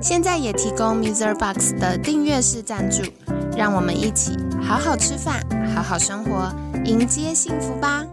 现在也提供 Mr. Box 的订阅式赞助，让我们一起好好吃饭，好好生活，迎接幸福吧！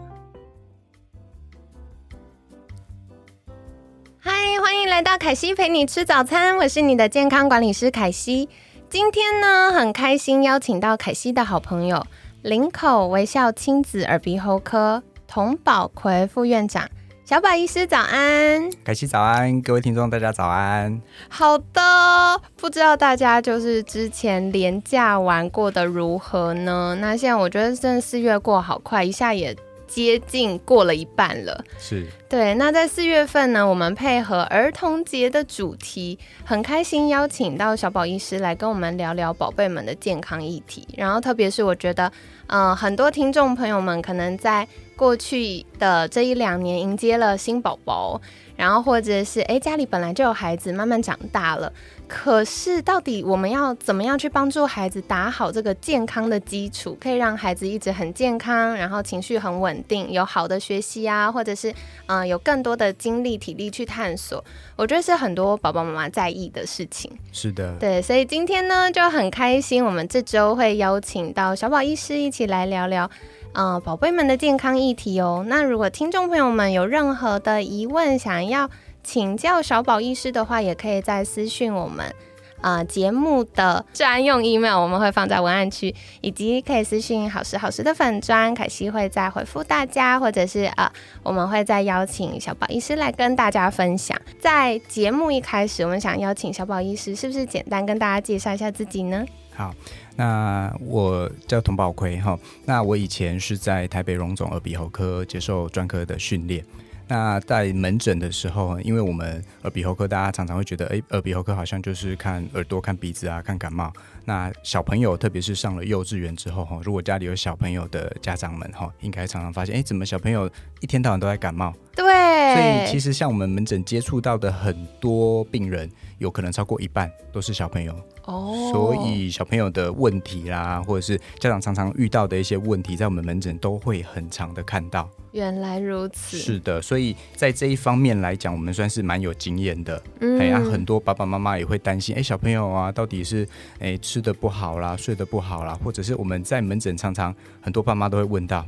嗨，欢迎来到凯西陪你吃早餐，我是你的健康管理师凯西。今天呢，很开心邀请到凯西的好朋友林口微笑亲子耳鼻喉科童宝奎副院长小宝医师，早安！凯西早安，各位听众大家早安。好的，不知道大家就是之前廉价玩过的如何呢？那现在我觉得真的四月过好快，一下也。接近过了一半了，是对。那在四月份呢，我们配合儿童节的主题，很开心邀请到小宝医师来跟我们聊聊宝贝们的健康议题。然后，特别是我觉得，嗯，很多听众朋友们可能在过去的这一两年迎接了新宝宝，然后或者是哎家里本来就有孩子，慢慢长大了。可是，到底我们要怎么样去帮助孩子打好这个健康的基础，可以让孩子一直很健康，然后情绪很稳定，有好的学习啊，或者是嗯有更多的精力体力去探索？我觉得是很多宝宝妈妈在意的事情。是的，对，所以今天呢就很开心，我们这周会邀请到小宝医师一起来聊聊，呃，宝贝们的健康议题哦。那如果听众朋友们有任何的疑问，想要请教小宝医师的话，也可以在私讯我们，啊，节目的专用 email 我们会放在文案区，以及可以私信好时好时的粉砖，凯西会再回复大家，或者是呃，我们会再邀请小宝医师来跟大家分享。在节目一开始，我们想邀请小宝医师，是不是简单跟大家介绍一下自己呢？好，那我叫童宝奎哈，那我以前是在台北荣总耳鼻喉科接受专科的训练。那在门诊的时候，因为我们耳鼻喉科，大家常常会觉得，哎，耳鼻喉科好像就是看耳朵、看鼻子啊，看感冒。那小朋友，特别是上了幼稚园之后，哈，如果家里有小朋友的家长们，哈，应该常常发现，哎，怎么小朋友一天到晚都在感冒？对。所以其实像我们门诊接触到的很多病人，有可能超过一半都是小朋友。哦。所以小朋友的问题啦，或者是家长常常遇到的一些问题，在我们门诊都会很常的看到。原来如此，是的，所以在这一方面来讲，我们算是蛮有经验的。嗯，哎呀，很多爸爸妈妈也会担心，哎，小朋友啊，到底是哎吃的不好啦，睡得不好啦，或者是我们在门诊常常很多爸妈都会问到，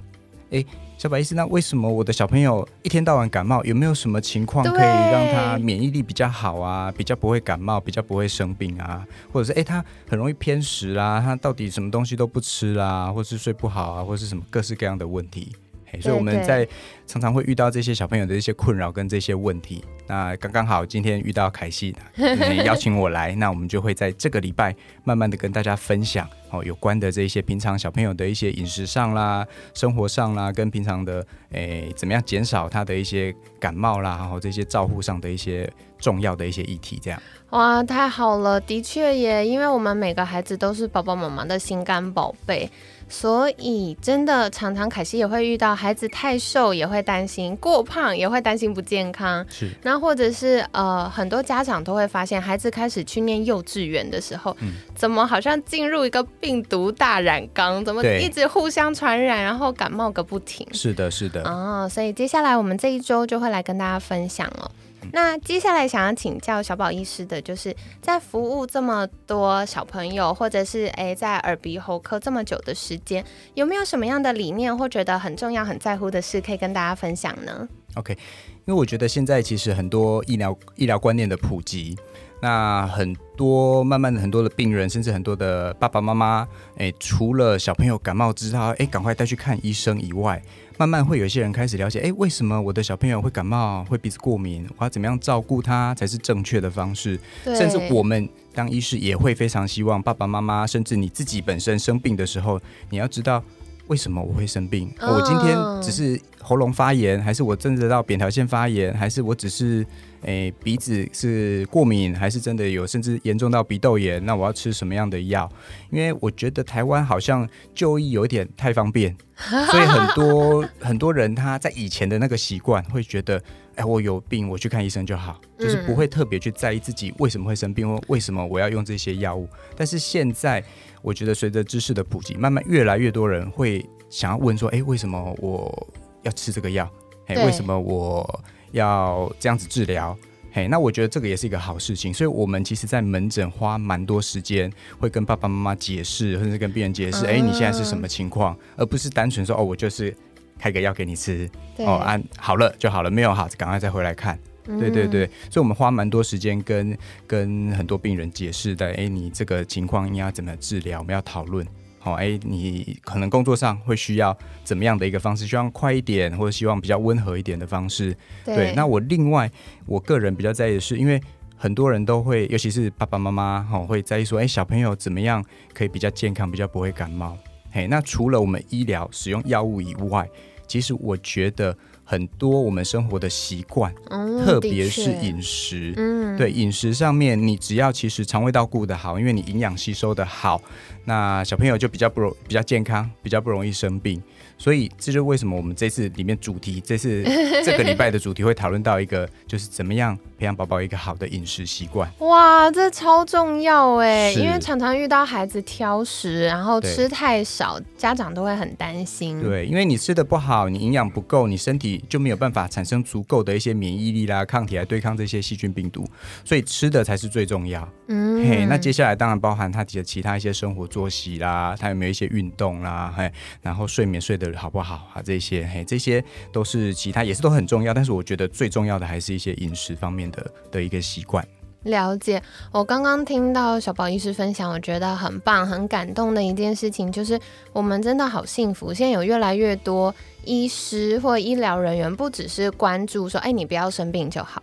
哎，小白医师，那为什么我的小朋友一天到晚感冒？有没有什么情况可以让他免疫力比较好啊，比较不会感冒，比较不会生病啊？或者是哎，他很容易偏食啦，他到底什么东西都不吃啦，或是睡不好啊，或是什么各式各样的问题？所以我们在常常会遇到这些小朋友的一些困扰跟这些问题。那刚刚好今天遇到凯西，邀请我来，那我们就会在这个礼拜慢慢的跟大家分享哦有关的这些平常小朋友的一些饮食上啦、生活上啦，跟平常的诶怎么样减少他的一些感冒啦，然后这些照护上的一些重要的一些议题。这样哇，太好了，的确也，因为我们每个孩子都是爸爸妈妈的心肝宝贝。所以，真的常常凯西也会遇到孩子太瘦，也会担心过胖，也会担心不健康。是，那或者是呃，很多家长都会发现，孩子开始去念幼稚园的时候，怎么好像进入一个病毒大染缸，怎么一直互相传染，然后感冒个不停。是的，是的。哦，所以接下来我们这一周就会来跟大家分享了。那接下来想要请教小宝医师的，就是在服务这么多小朋友，或者是诶在耳鼻喉科这么久的时间，有没有什么样的理念或觉得很重要、很在乎的事，可以跟大家分享呢？OK，因为我觉得现在其实很多医疗医疗观念的普及。那很多慢慢的很多的病人，甚至很多的爸爸妈妈，哎，除了小朋友感冒之后，哎，赶快带去看医生以外，慢慢会有一些人开始了解，哎，为什么我的小朋友会感冒，会鼻子过敏，我要怎么样照顾他才是正确的方式？甚至我们当医师也会非常希望爸爸妈妈，甚至你自己本身生病的时候，你要知道为什么我会生病？我今天只是喉咙发炎，还是我真的到扁桃腺发炎，还是我只是？诶鼻子是过敏，还是真的有甚至严重到鼻窦炎？那我要吃什么样的药？因为我觉得台湾好像就医有点太方便，所以很多 很多人他在以前的那个习惯会觉得，哎，我有病我去看医生就好，就是不会特别去在意自己为什么会生病或为什么我要用这些药物。但是现在我觉得随着知识的普及，慢慢越来越多人会想要问说，哎，为什么我要吃这个药？哎，为什么我要这样子治疗？嘿，那我觉得这个也是一个好事情，所以我们其实，在门诊花蛮多时间，会跟爸爸妈妈解释，或者是跟病人解释，哎，你现在是什么情况，而不是单纯说，哦，我就是开个药给你吃，哦，按好了就好了，没有好，赶快再回来看。对对对，所以我们花蛮多时间跟跟很多病人解释的，哎，你这个情况应该怎么治疗，我们要讨论。好，哎，你可能工作上会需要怎么样的一个方式？希望快一点，或者希望比较温和一点的方式。对，那我另外我个人比较在意的是，因为很多人都会，尤其是爸爸妈妈，哈，会在意说，哎，小朋友怎么样可以比较健康，比较不会感冒？嘿，那除了我们医疗使用药物以外，其实我觉得。很多我们生活的习惯，特别是饮食，嗯，对饮食上面，你只要其实肠胃道顾得好，因为你营养吸收的好，那小朋友就比较不容比较健康，比较不容易生病。所以这就是为什么我们这次里面主题，这次 这个礼拜的主题会讨论到一个，就是怎么样培养宝宝一个好的饮食习惯。哇，这超重要哎，因为常常遇到孩子挑食，然后吃太少，家长都会很担心。对，因为你吃的不好，你营养不够，你身体就没有办法产生足够的一些免疫力啦、抗体来对抗这些细菌病毒，所以吃的才是最重要。嗯，嘿，那接下来当然包含他的其他一些生活作息啦，他有没有一些运动啦，嘿，然后睡眠睡得。好不好啊？这些嘿，这些都是其他也是都很重要，但是我觉得最重要的还是一些饮食方面的的一个习惯。了解，我刚刚听到小宝医师分享，我觉得很棒、很感动的一件事情，就是我们真的好幸福。现在有越来越多医师或医疗人员，不只是关注说，哎，你不要生病就好，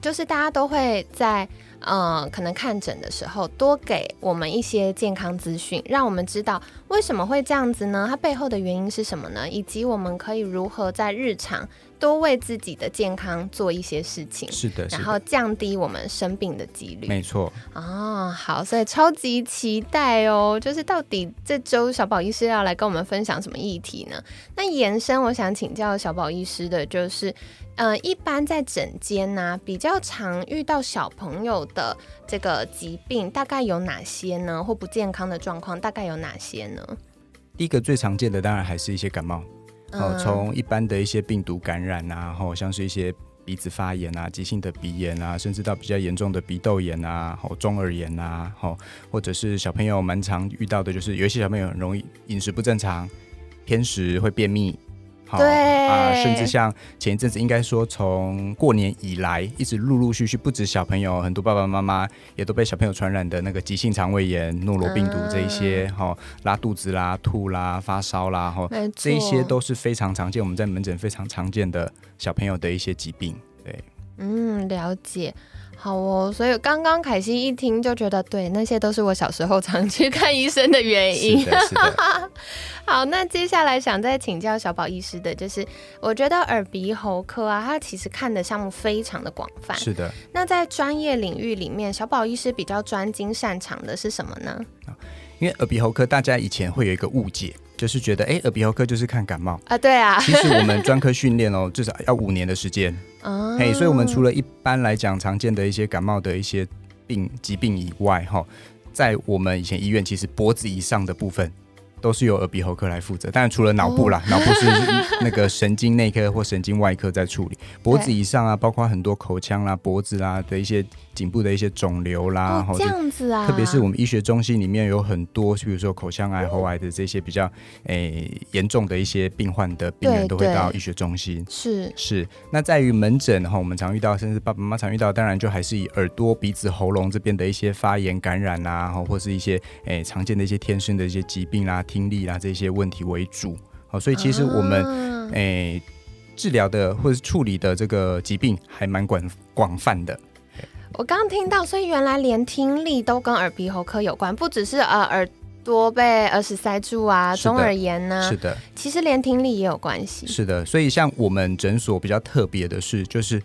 就是大家都会在。呃，可能看诊的时候多给我们一些健康资讯，让我们知道为什么会这样子呢？它背后的原因是什么呢？以及我们可以如何在日常多为自己的健康做一些事情。是的，然后降低我们生病的几率。没错。哦，好，所以超级期待哦！就是到底这周小宝医师要来跟我们分享什么议题呢？那延伸，我想请教小宝医师的就是。呃，一般在诊间呢，比较常遇到小朋友的这个疾病，大概有哪些呢？或不健康的状况，大概有哪些呢？第一个最常见的，当然还是一些感冒，哦，从一般的一些病毒感染啊，然后像是一些鼻子发炎啊、急性的鼻炎啊，甚至到比较严重的鼻窦炎啊、哦中耳炎啊，哦，或者是小朋友蛮常遇到的，就是有一些小朋友很容易饮食不正常，偏食会便秘。对啊，甚至像前一阵子，应该说从过年以来，一直陆陆续续，不止小朋友，很多爸爸妈妈也都被小朋友传染的那个急性肠胃炎、诺罗病毒这一些，哈，拉肚子啦、吐啦、发烧啦，哈，这一些都是非常常见，我们在门诊非常常见的小朋友的一些疾病。对，嗯，了解。好哦，所以刚刚凯西一听就觉得，对，那些都是我小时候常去看医生的原因。好，那接下来想再请教小宝医师的，就是我觉得耳鼻喉科啊，它其实看的项目非常的广泛。是的。那在专业领域里面，小宝医师比较专精擅长的是什么呢？因为耳鼻喉科，大家以前会有一个误解。就是觉得，哎，耳鼻喉科就是看感冒啊，对啊。其实我们专科训练哦，至少要五年的时间。哦。嘿，所以我们除了一般来讲常见的一些感冒的一些病疾病以外，哈，在我们以前医院，其实脖子以上的部分。都是由耳鼻喉科来负责，当然除了脑部啦，脑部是那个神经内科或神经外科在处理。脖子以上啊，包括很多口腔啦、脖子啦的一些颈部的一些肿瘤啦，这样子啊。特别是我们医学中心里面有很多，比如说口腔癌、喉癌的这些比较诶严重的一些病患的病人，都会到医学中心。是是。那在于门诊哈，我们常遇到，甚至爸爸妈妈常遇到，当然就还是以耳朵、鼻子、喉咙这边的一些发炎感染啊，或是一些诶常见的一些天生的一些疾病啦。听力啊这些问题为主，好，所以其实我们诶治疗的或者是处理的这个疾病还蛮广广泛的。我刚刚听到，所以原来连听力都跟耳鼻喉科有关，不只是呃耳朵被耳屎塞住啊，中耳炎呢，是的，其实连听力也有关系。是的，所以像我们诊所比较特别的是，就是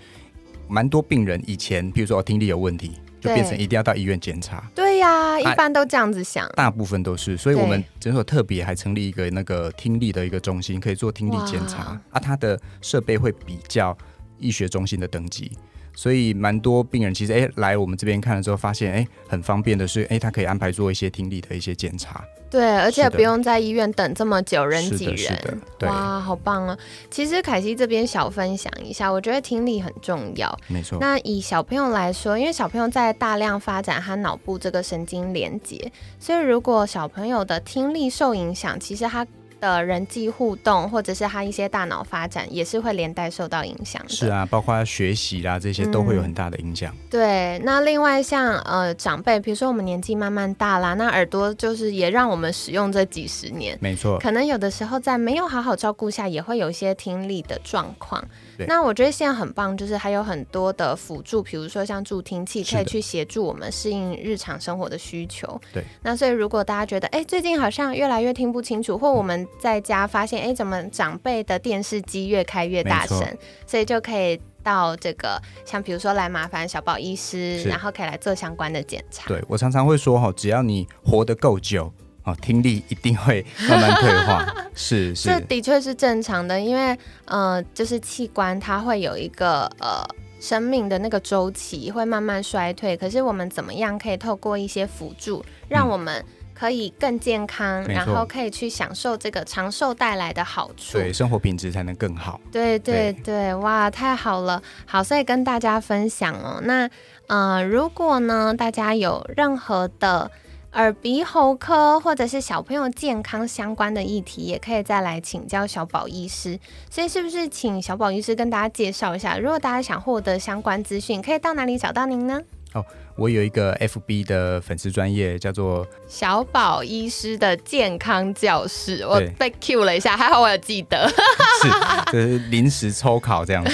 蛮多病人以前，比如说听力有问题，就变成一定要到医院检查。对呀，一般都这样子想。大部分都是，所以我们诊所特别还成立一个那个听力的一个中心，可以做听力检查啊。它的设备会比较医学中心的等级。所以蛮多病人其实哎来我们这边看了之后，发现哎很方便的是哎他可以安排做一些听力的一些检查。对，而且不用在医院等这么久，人挤人。哇，好棒啊！其实凯西这边小分享一下，我觉得听力很重要。没错。那以小朋友来说，因为小朋友在大量发展他脑部这个神经连接，所以如果小朋友的听力受影响，其实他。的人际互动，或者是他一些大脑发展，也是会连带受到影响的。是啊，包括学习啦，这些都会有很大的影响。对，那另外像呃长辈，比如说我们年纪慢慢大啦，那耳朵就是也让我们使用这几十年，没错。可能有的时候在没有好好照顾下，也会有一些听力的状况。那我觉得现在很棒，就是还有很多的辅助，比如说像助听器，可以去协助我们适应日常生活的需求。对。那所以如果大家觉得，哎，最近好像越来越听不清楚，或我们在家发现，哎，怎么长辈的电视机越开越大声，所以就可以到这个，像比如说来麻烦小宝医师，然后可以来做相关的检查。对我常常会说哈，只要你活得够久。哦，听力一定会慢慢退化，是是，这的确是正常的，因为呃，就是器官它会有一个呃生命的那个周期，会慢慢衰退。可是我们怎么样可以透过一些辅助，让我们可以更健康，然后可以去享受这个长寿带来的好处，对生活品质才能更好。对对对，哇，太好了，好，所以跟大家分享哦。那呃，如果呢，大家有任何的。耳鼻喉科或者是小朋友健康相关的议题，也可以再来请教小宝医师。所以是不是请小宝医师跟大家介绍一下？如果大家想获得相关资讯，可以到哪里找到您呢？哦，我有一个 FB 的粉丝专业，叫做小宝医师的健康教室。我被 Q 了一下，还好我有记得。是，就是临时抽考这样子。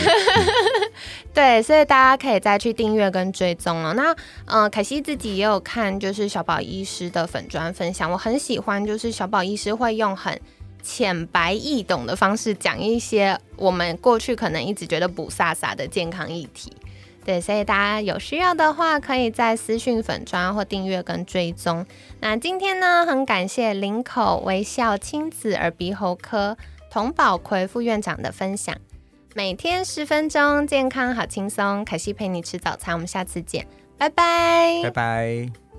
对，所以大家可以再去订阅跟追踪了。那，呃，凯西自己也有看，就是小宝医师的粉砖分享，我很喜欢，就是小宝医师会用很浅白易懂的方式讲一些我们过去可能一直觉得不飒飒的健康议题。对，所以大家有需要的话，可以在私讯粉砖或订阅跟追踪。那今天呢，很感谢林口微笑亲子耳鼻喉科童宝奎副院长的分享。每天十分钟，健康好轻松。凯西陪你吃早餐，我们下次见，拜拜，拜拜。